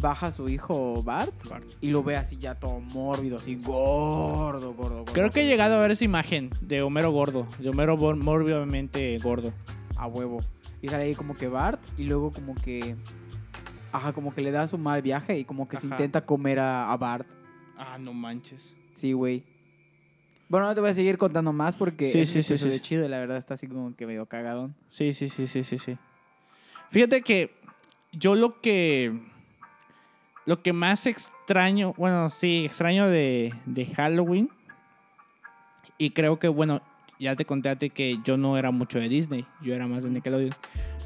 baja su hijo Bart Bart. y lo ve así ya todo mórbido, así gordo, gordo, gordo. Creo que he llegado a ver esa imagen de Homero gordo. De Homero mórbidamente gordo. A huevo. Y sale ahí como que Bart y luego como que... Ajá, como que le da su mal viaje y como que se intenta comer a, a Bart. Ah, no manches. Sí, güey. Bueno, no te voy a seguir contando más porque Sí, es sí, sí, chido la verdad está así como que medio cagadón. Sí, sí, sí, sí, sí, sí. Fíjate que yo lo que. Lo que más extraño, bueno, sí, extraño de, de Halloween. Y creo que, bueno, ya te conté a ti que yo no era mucho de Disney, yo era más de Nickelodeon.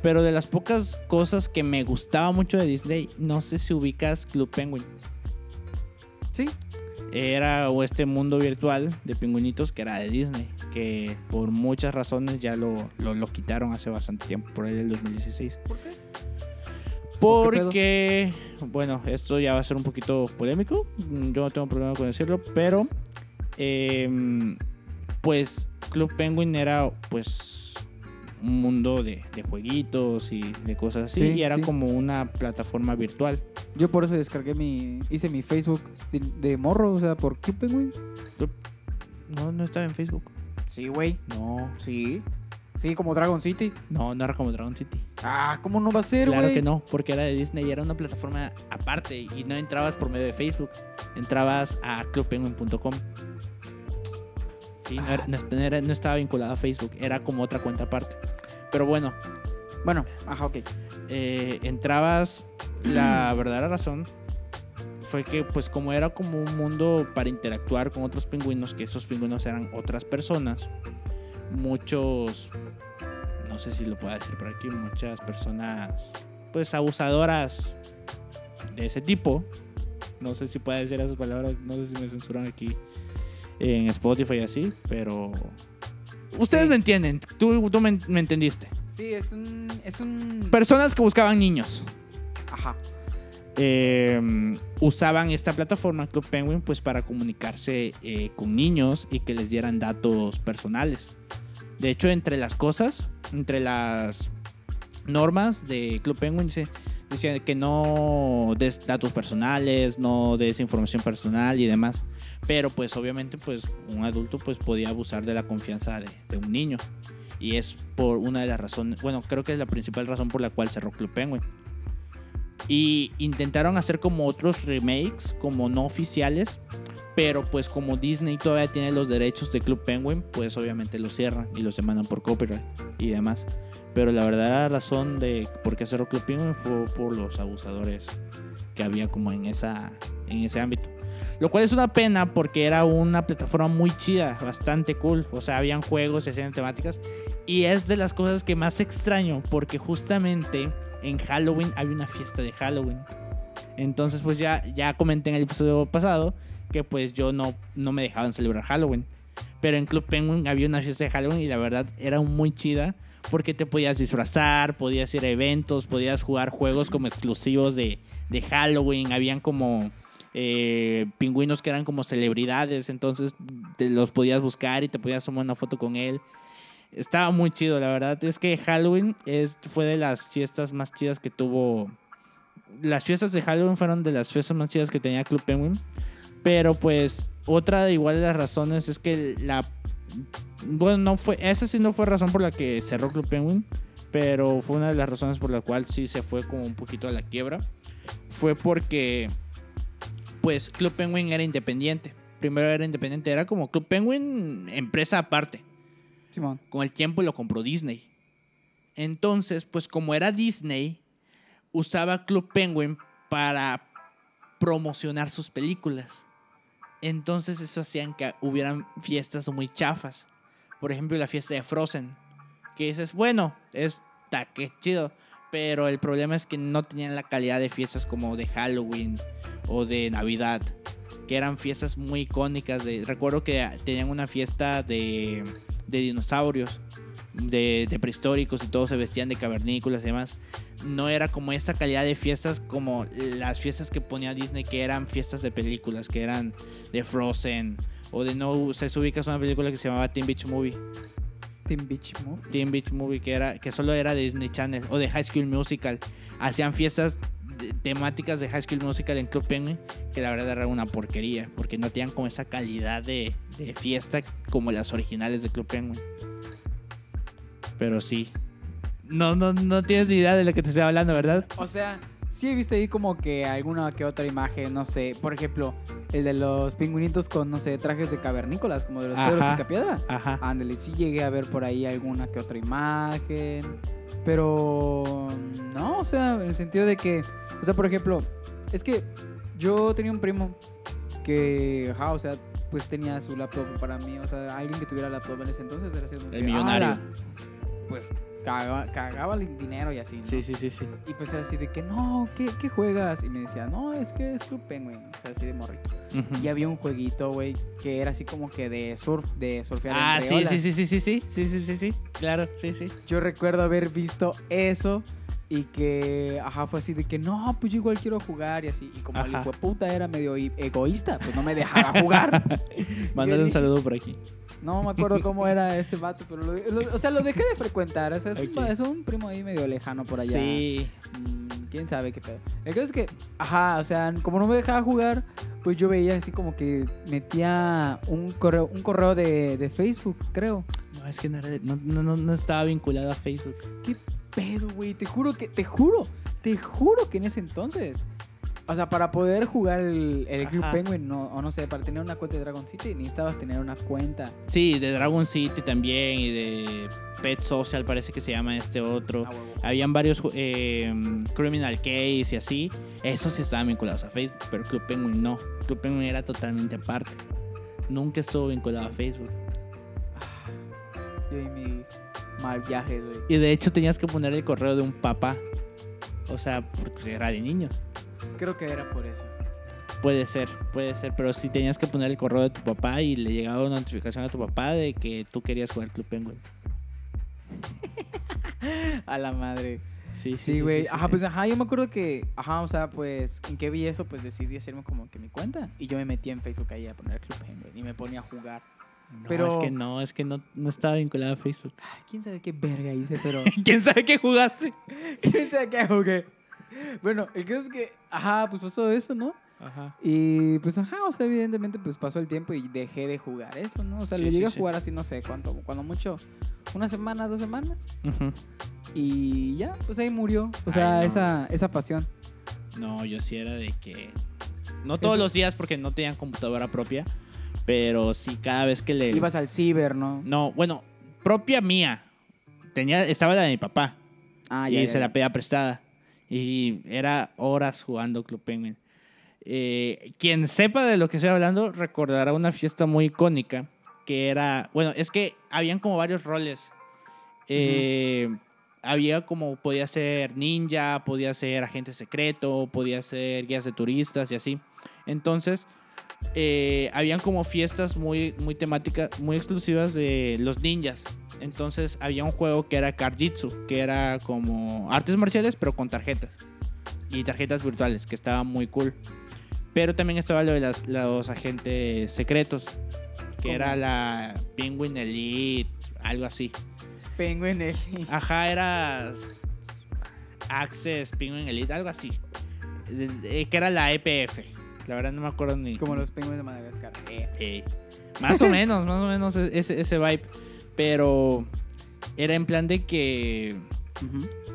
Pero de las pocas cosas que me gustaba mucho de Disney, no sé si ubicas Club Penguin. Sí. Era o este mundo virtual de pingüinitos que era de Disney, que por muchas razones ya lo, lo, lo quitaron hace bastante tiempo, por ahí del 2016. ¿Por qué? ¿Por qué pedo? Porque, bueno, esto ya va a ser un poquito polémico. Yo no tengo problema con decirlo, pero em, pues Club Penguin era pues un mundo de, de jueguitos y de cosas así. Sí, y era sí. como una plataforma virtual. Yo por eso descargué mi. Hice mi Facebook de, de morro, o sea, por Club Penguin. No, no estaba en Facebook. Sí, güey. No, Sí. Sí, como Dragon City. no, no era como Dragon City. Ah, ¿cómo no va a ser, güey? Claro que no, porque era de Disney y era una plataforma aparte y no entrabas por medio de Facebook, entrabas a clubpenguin.com. Sí, no, era- no est- no era- no estaba vinculado a Facebook, era como otra cuenta aparte. Pero bueno, Bueno, ajá, ok. eh, entrabas, la verdadera razón fue que pues como era como un mundo para interactuar con otros pingüinos, que esos pingüinos eran otras personas, muchos, no sé si lo puedo decir por aquí, muchas personas pues abusadoras de ese tipo, no sé si puedo decir esas palabras, no sé si me censuran aquí en Spotify y así, pero... Ustedes Sí. me entienden, tú, tú me- me entendiste. Sí, es un. Es un. Personas que buscaban niños. Ajá. eh, usaban esta plataforma Club Penguin pues para comunicarse eh, con niños y que les dieran datos personales. De hecho, entre las cosas, entre las normas de Club Penguin dice, decía que no des datos personales, no des información personal y demás. Pero pues obviamente pues un adulto pues podía abusar de la confianza de, un niño. Y es por una de las razones, bueno, creo que es la principal razón por la cual cerró Club Penguin. Y intentaron hacer como otros remakes, como no oficiales. Pero pues como Disney todavía tiene los derechos de Club Penguin, pues obviamente los cierran y los demandan por copyright y demás. Pero la verdadera razón de por qué cerró Club Penguin fue por los abusadores que había como en, esa, en ese ámbito. Lo cual es una pena porque era una plataforma muy chida, bastante cool. O sea, habían juegos, se hacían temáticas. Y es de las cosas que más extraño porque justamente en Halloween había una fiesta de Halloween. Entonces, pues ya, ya comenté en el episodio pasado que pues yo no, no me dejaban celebrar Halloween. Pero en Club Penguin había una fiesta de Halloween y la verdad era muy chida porque te podías disfrazar, podías ir a eventos, podías jugar juegos como exclusivos de, de Halloween. Habían como eh, pingüinos que eran como celebridades, entonces te los podías buscar y te podías tomar una foto con él. Estaba muy chido, la verdad. Es que Halloween es, fue de las fiestas más chidas que tuvo. Las fiestas de Halloween fueron de las fiestas más chidas que tenía Club Penguin. Pero pues otra de igual de las razones es que la... Bueno, no fue... Esa sí no fue razón por la que cerró Club Penguin. Pero fue una de las razones por la cual sí se fue como un poquito a la quiebra. Fue porque pues Club Penguin era independiente. Primero era independiente, era como Club Penguin empresa aparte. Simón. Con el tiempo lo compró Disney. Entonces, pues como era Disney, usaba Club Penguin para promocionar sus películas. Entonces eso hacían que hubieran fiestas muy chafas. Por ejemplo, la fiesta de Frozen. Que dices, bueno, está que chido. Pero el problema es que no tenían la calidad de fiestas como de Halloween o de Navidad. Que eran fiestas muy icónicas. Recuerdo que tenían una fiesta de, de dinosaurios. De, prehistóricos y todos se vestían de cavernícolas y demás. No era como esa calidad de fiestas como las fiestas que ponía Disney, que eran fiestas de películas, que eran de Frozen. O de no, se ubicas una película que se llamaba Teen Beach Movie. Team Beach Move. Teen Beach Movie, que, era, que solo era de Disney Channel. O de High School Musical. Hacían fiestas de- temáticas de High School Musical en Club Penguin, que la verdad era una porquería, porque no tenían como esa calidad de, de fiesta como las originales de Club Penguin. Pero sí. No, no, no tienes ni idea de lo que te estoy hablando, ¿verdad? O sea, sí he visto ahí como que alguna que otra imagen, no sé, por ejemplo, el de los pingüinitos con, no sé, trajes de cavernícolas, como de los. Pedro Picapiedra. Ajá. Ándale, sí llegué a ver por ahí alguna que otra imagen, pero no, o sea, en el sentido de que, o sea, por ejemplo, es que yo tenía un primo que, ajá, o sea, pues tenía su laptop para mí, o sea, alguien que tuviera laptop en ese entonces era así como El que, millonario. "Ala, Pues cagaba, cagaba el dinero y así, ¿no? Sí, sí, sí, sí. Y pues era así de que, no, ¿qué, qué juegas? Y me decía, no, es que es Club Penguin. O sea, así de morrito. Ujú. Y había un jueguito, güey, que era así como que de surf, de surfear Ah, entre sí, olas. sí, sí, sí, sí, sí, sí, sí, sí, sí, claro, sí, sí. Yo recuerdo haber visto eso y que, ajá, fue así de que, no, pues yo igual quiero jugar y así. Y como el hijo de puta era medio egoísta, pues no me dejaba jugar. (laughs) Mándale un saludo por aquí. No me acuerdo cómo era este vato, pero lo, lo- o sea, lo dejé de frecuentar. O sea, es, un, Ok. es un primo ahí medio lejano por allá. Sí. Mm, quién sabe qué pedo. El caso es que, ajá, o sea, como no me dejaba jugar, pues yo veía así como que metía un correo, un correo de, de Facebook, creo. No, es que no, era no, no, no estaba vinculado a Facebook. ¿Qué pedo, güey? Te juro que, te juro, te juro que en ese entonces. O sea, para poder jugar el, el Club. Penguin, no, o no sé, para tener una cuenta de Dragon City, necesitabas tener una cuenta. Sí, de Dragon City también y de Pet Social parece que se llama este otro. Ah. Habían varios eh, Criminal Case y así. Esos sí estaban vinculados a Facebook, pero Club Penguin no. Club Penguin era totalmente aparte. Nunca estuvo vinculado a Facebook. Yo y mis mal viajes, güey. Y de hecho tenías que poner el correo de un papá. O sea, porque era de niños. Creo que era por eso. Puede ser, puede ser, pero sí tenías que poner el correo de tu papá y le llegaba una notificación a tu papá de que tú querías jugar Club Penguin. (laughs) A la madre. Sí, sí, Sí, güey. sí, ajá, sí. pues ajá, yo me acuerdo que, ajá, o sea, pues, en que vi eso, pues decidí hacerme como que mi cuenta. Y yo me metí en Facebook ahí a poner Club Penguin y me ponía a jugar. No, pero- es que no, es que no, no estaba vinculado a Facebook. Ay, quién sabe qué verga hice, pero. (laughs) ¿Quién sabe qué jugaste? (laughs) quién sabe qué jugué. Bueno, el caso es que, ajá, pues pasó eso, ¿no? Ajá. Y pues, ajá, o sea, evidentemente, pues pasó el tiempo y dejé de jugar eso, ¿no? O sea, Sí, lo sí, llegué a sí. jugar así, no sé cuánto, cuando mucho, una semana, dos semanas. Ujú. Y ya, pues ahí murió. O sea, Ay, no. esa, esa pasión. No, yo sí era de que. No todos Eso- los días porque no tenían computadora propia, pero sí cada vez que le. Ibas al ciber, ¿no? No, bueno, propia mía. Tenía, estaba la de mi papá Ah, y se la pedía prestada. Y era horas jugando Club Penguin. Eh, quien sepa de lo que estoy hablando recordará una fiesta muy icónica que era, bueno, es que habían como varios roles. Eh, Había como, podía ser ninja, podía ser agente secreto, podía ser guías de turistas y así. Entonces, eh, habían como fiestas muy, muy temáticas, muy exclusivas de los ninjas. Entonces había un juego que era Karjitsu, que era como artes marciales, pero con tarjetas. Y tarjetas virtuales, que estaba muy cool. Pero también estaba lo de las, los agentes secretos, que ¿Cómo? era la Penguin Elite, algo así. Penguin el... Ajá, era Access Penguin Elite, algo así. Que era la EPF. La verdad no me acuerdo ni. Como los penguins de Madagascar. Eh. Eh, más o (laughs) menos, más o menos ese, ese vibe. Pero era en plan de que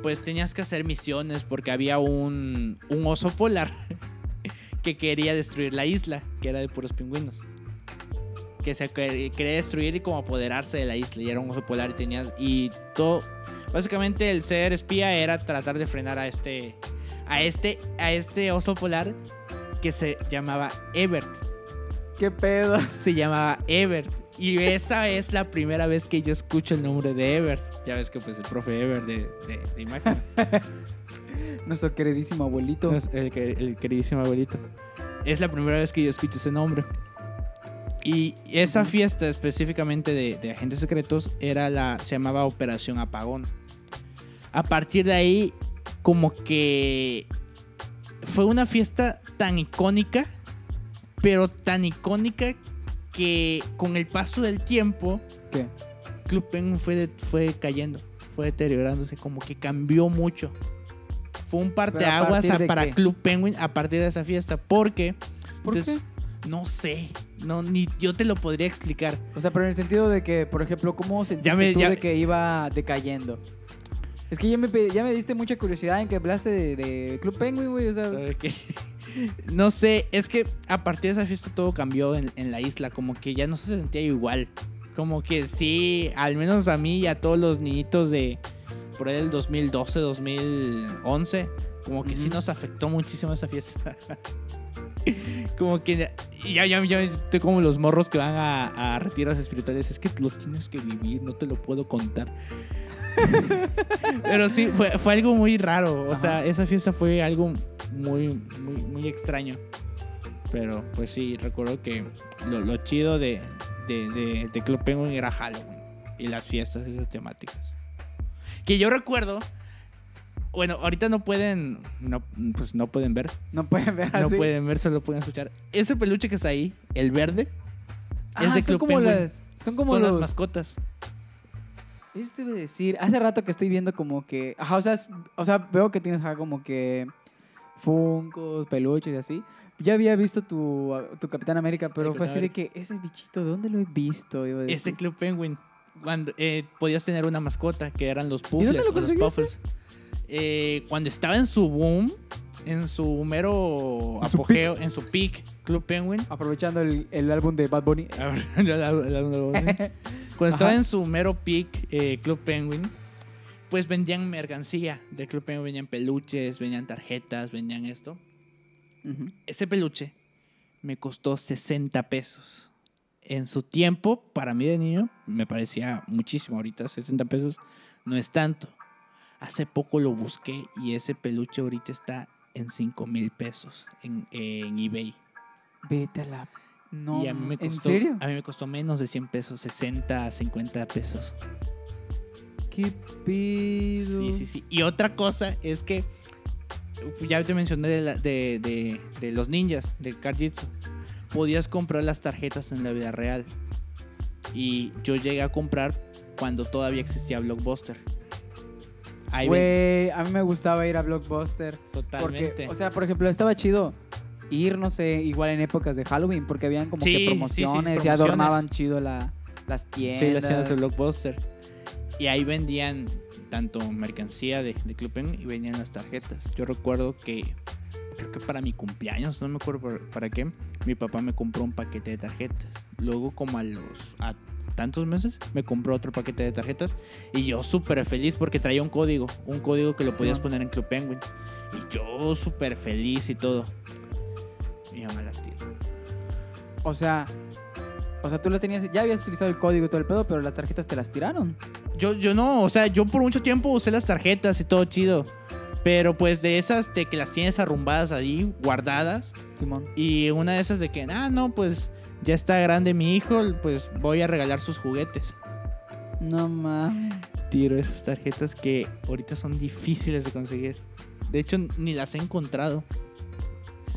pues tenías que hacer misiones porque había un, un oso polar (laughs) que quería destruir la isla, que era de puros pingüinos. Que se quer- quería destruir y como apoderarse de la isla. Y era un oso polar y tenías. Y todo. Básicamente el ser espía era tratar de frenar a este. A este. A este oso polar que se llamaba Ebert ¿Qué pedo? (laughs) se llamaba Ebert. Y esa es la primera vez que yo escucho el nombre de Ebert. Ya ves que pues el profe Ebert de, de, de imagen. (laughs) Nuestro queridísimo abuelito. El, el queridísimo abuelito. Es la primera vez que yo escucho ese nombre. Y esa fiesta específicamente de, de agentes secretos era la, se llamaba Operación Apagón. A partir de ahí, como que fue una fiesta tan icónica, pero tan icónica que con el paso del tiempo, ¿Qué? Club Penguin fue, de- fue cayendo, fue deteriorándose, como que cambió mucho. Fue un parteaguas a- para qué? Club Penguin a partir de esa fiesta, porque ¿Por entonces, no sé, no ni yo te lo podría explicar. qué? O sea, pero en el sentido de que, por ejemplo, ¿cómo sentiste Ya me- tú ya- de que iba decayendo? Es que ya me, pe- ya me diste mucha curiosidad en que hablaste de, de Club Penguin, güey. O sea, Ok. (laughs) No sé, es que a partir de esa fiesta todo cambió en, en la isla, como que ya no se sentía igual. Como que sí, al menos a mí y a todos los niñitos de por ahí del 2012, 2011, como que sí nos afectó muchísimo esa fiesta. (laughs) como que ya, ya, ya estoy como los morros que van a, a retiros espirituales. Es que lo tienes que vivir, no te lo puedo contar. (laughs) Pero sí, fue, fue algo muy raro. O sea, esa fiesta fue algo muy, muy, muy extraño. Pero pues sí, recuerdo que lo, lo chido de, de, de, de Club Penguin era Halloween. Y las fiestas, esas temáticas. Que yo recuerdo. Bueno, ahorita no pueden. No, pues no pueden ver. No pueden ver No así. pueden ver, solo pueden escuchar. Ese peluche que está ahí, el verde, Ah, es de son Club como Penguin. las. Son como son los. las mascotas. Eso te iba a decir. Hace rato que estoy viendo como que. Ajá, o sea, es- o sea veo que tienes ajá, como que. Funcos, peluches y así. Ya había visto tu, tu Capitán América, pero fue así de que ese bichito, ¿de dónde lo he visto? Iba a decir. Ese Club Penguin. Cuando eh, podías tener una mascota que eran los dónde puffles lo o los conseguiste? puffles. Eh, cuando estaba en su boom, en su mero En su apogeo, en su peak, Club Penguin. Aprovechando el, el álbum de Bad Bunny. (laughs) El- el- el- el- Cuando estaba en su mero peak, eh, Club Penguin, pues vendían mercancía de Club Penguin. Vendían peluches, vendían tarjetas, vendían esto. Ese peluche me costó 60 pesos. En su tiempo, para mí de niño, me parecía muchísimo. Ahorita 60 pesos no es tanto. Hace poco lo busqué y ese peluche ahorita está en 5 mil pesos en, en eBay. Vete a la. No, y a mí me ¿En costó, serio? A mí me costó menos de 100 pesos, 60, 50 pesos. ¿Qué pedo? Sí, sí, sí. Y otra cosa es que ya te mencioné de, la- de- de- de los ninjas, del Karjitsu. Podías comprar las tarjetas en la vida real. Y yo llegué a comprar cuando todavía existía Blockbuster. Güey, a mí me gustaba ir a Blockbuster. totalmente. Porque, o sea, por ejemplo, estaba chido ir, no sé, igual en épocas de Halloween, porque habían como Sí, sí, que sí, sí, promociones y promociones. adornaban chido la, las tiendas. sí, las tiendas de Blockbuster. Y ahí vendían tanto mercancía de, de Club Penguin y vendían las tarjetas. Yo recuerdo que, creo que para mi cumpleaños, no me acuerdo para qué, mi papá me compró un paquete de tarjetas. Luego, como a los a tantos meses, me compró otro paquete de tarjetas. Y yo súper feliz porque traía un código, un código que lo podías poner en Club Penguin. Y yo súper feliz y todo. Mi mamá las tiró. O sea, o sea, tú la tenías, ya habías utilizado el código y todo el pedo, pero las tarjetas te las tiraron. Yo, yo no, o sea, yo por mucho tiempo usé las tarjetas y todo chido. Pero pues de esas de que las tienes arrumbadas ahí, guardadas. Simón. Y una de esas de que, ah, no, pues ya está grande mi hijo, pues voy a regalar sus juguetes. No mames. Tiro esas tarjetas que ahorita son difíciles de conseguir. De hecho, ni las he encontrado.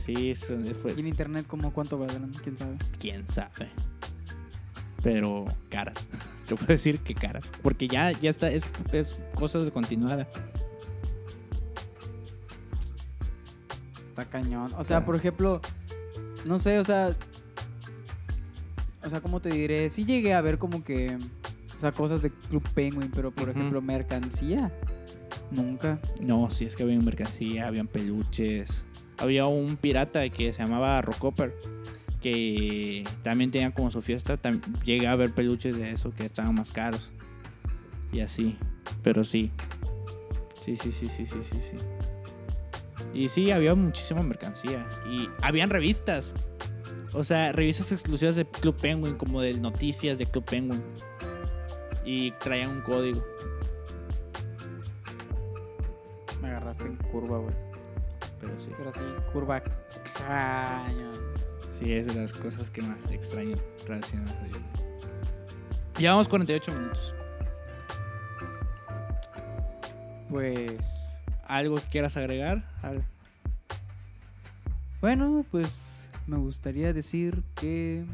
Sí, eso fue. ¿Y en internet como cuánto valdrán? ¿Quién sabe? quién sabe. Pero caras. (laughs) Te puedo decir que caras. Porque ya, ya está, es, es cosas de continuada. Está cañón. O sea, por ejemplo, no sé, o sea. O sea, ¿cómo te diré? Sí llegué a ver como que. O sea, cosas de Club Penguin, pero por ejemplo, mercancía. Nunca. No, sí, es que había mercancía, habían peluches. Había un pirata que se llamaba Rockoper, que también tenía como su fiesta. Llegué a ver peluches de eso que estaban más caros. Y así, pero sí. Sí, sí, sí, sí, sí, sí, sí. Y sí, había muchísima mercancía. Y habían revistas. O sea, revistas exclusivas de Club Penguin, como de noticias de Club Penguin. Y traían un código. Me agarraste en curva, güey. Pero sí. Pero sí, curva cañón. Sí, es de las cosas que más extraño relacionadas a Disney. Llevamos 48 minutos. Pues. ¿Algo que quieras agregar? Al- Bueno, pues me gustaría decir que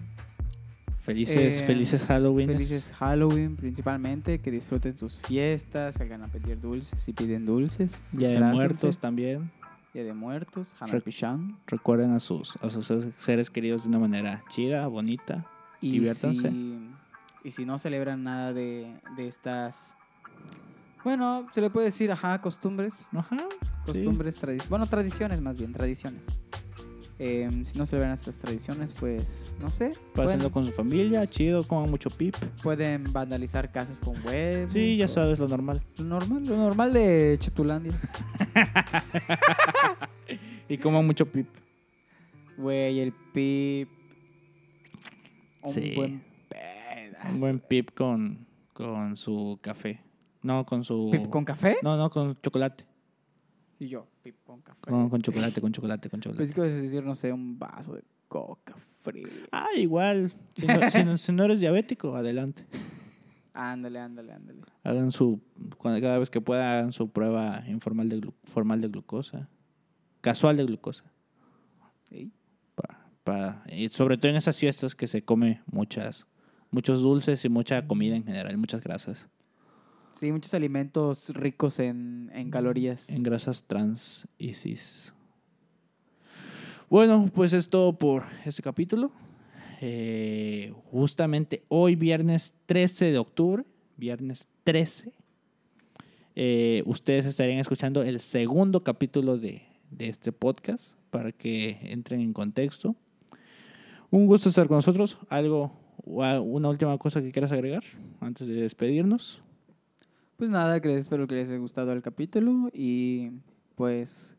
Felices, Eh, felices Halloween. felices Halloween principalmente, que disfruten sus fiestas, salgan a pedir dulces y piden dulces. Día de. Muertos también. Día de Muertos, Hanapichan. Recuerden a sus, a sus seres- seres queridos de una manera chida, bonita. Y Diviértanse. Si, y si no celebran nada de, de estas... Bueno, se le puede decir, ajá, costumbres. Ajá. Costumbres, tradiciones. Bueno, tradiciones más bien, tradiciones. Em, si no celebran estas tradiciones, pues, no sé. Pásenlo Pueden, con su familia, chido, coman mucho pip. pueden vandalizar casas con huevos. Sí, ya o- sabes lo normal. Lo normal, lo normal de Chetulandia. (laughs) Y coman mucho pip. Güey, el pip. Un Sí. buen pedazo. Un buen pip con, con su café. No, con su... ¿Pip con café? No, no, con chocolate. Y yo, pip con café. Con, con chocolate, con chocolate, con chocolate. Ibas a decir, no sé, un vaso de coca fría. Ah, igual. Si no, si no- si no eres diabético, adelante. Ándale, ándale, ándale. Hagan su... cuando- Cada vez que puedan, hagan su prueba informal de, glu- formal de glucosa. Casual de glucosa. Pa- pa- y sobre todo en esas fiestas que se come muchas, muchos dulces y mucha comida en general, muchas grasas. Sí, muchos alimentos ricos en, en calorías. En grasas trans y cis. Bueno, pues es todo por este capítulo. Eh, justamente hoy, viernes 13 de octubre, viernes 13, eh, ustedes estarían escuchando el segundo capítulo de, de este podcast para que entren en contexto. Un gusto estar con nosotros. ¿Algo, una última cosa que quieras agregar antes de despedirnos? Pues nada, que espero que les haya gustado el capítulo y pues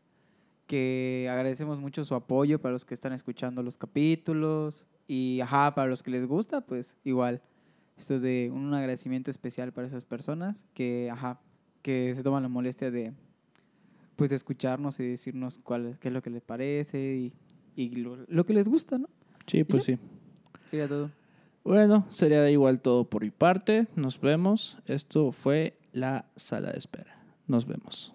que agradecemos mucho su apoyo para los que están escuchando los capítulos y ajá, para los que les gusta, pues igual. Esto de un agradecimiento especial para esas personas que ajá, que se toman la molestia de pues de escucharnos y decirnos cuál qué es lo que les parece y, y lo, lo que les gusta, ¿no? Sí, pues sí. Sería todo. Bueno, sería igual todo por mi parte. Nos vemos. Esto fue la sala de espera. Nos vemos.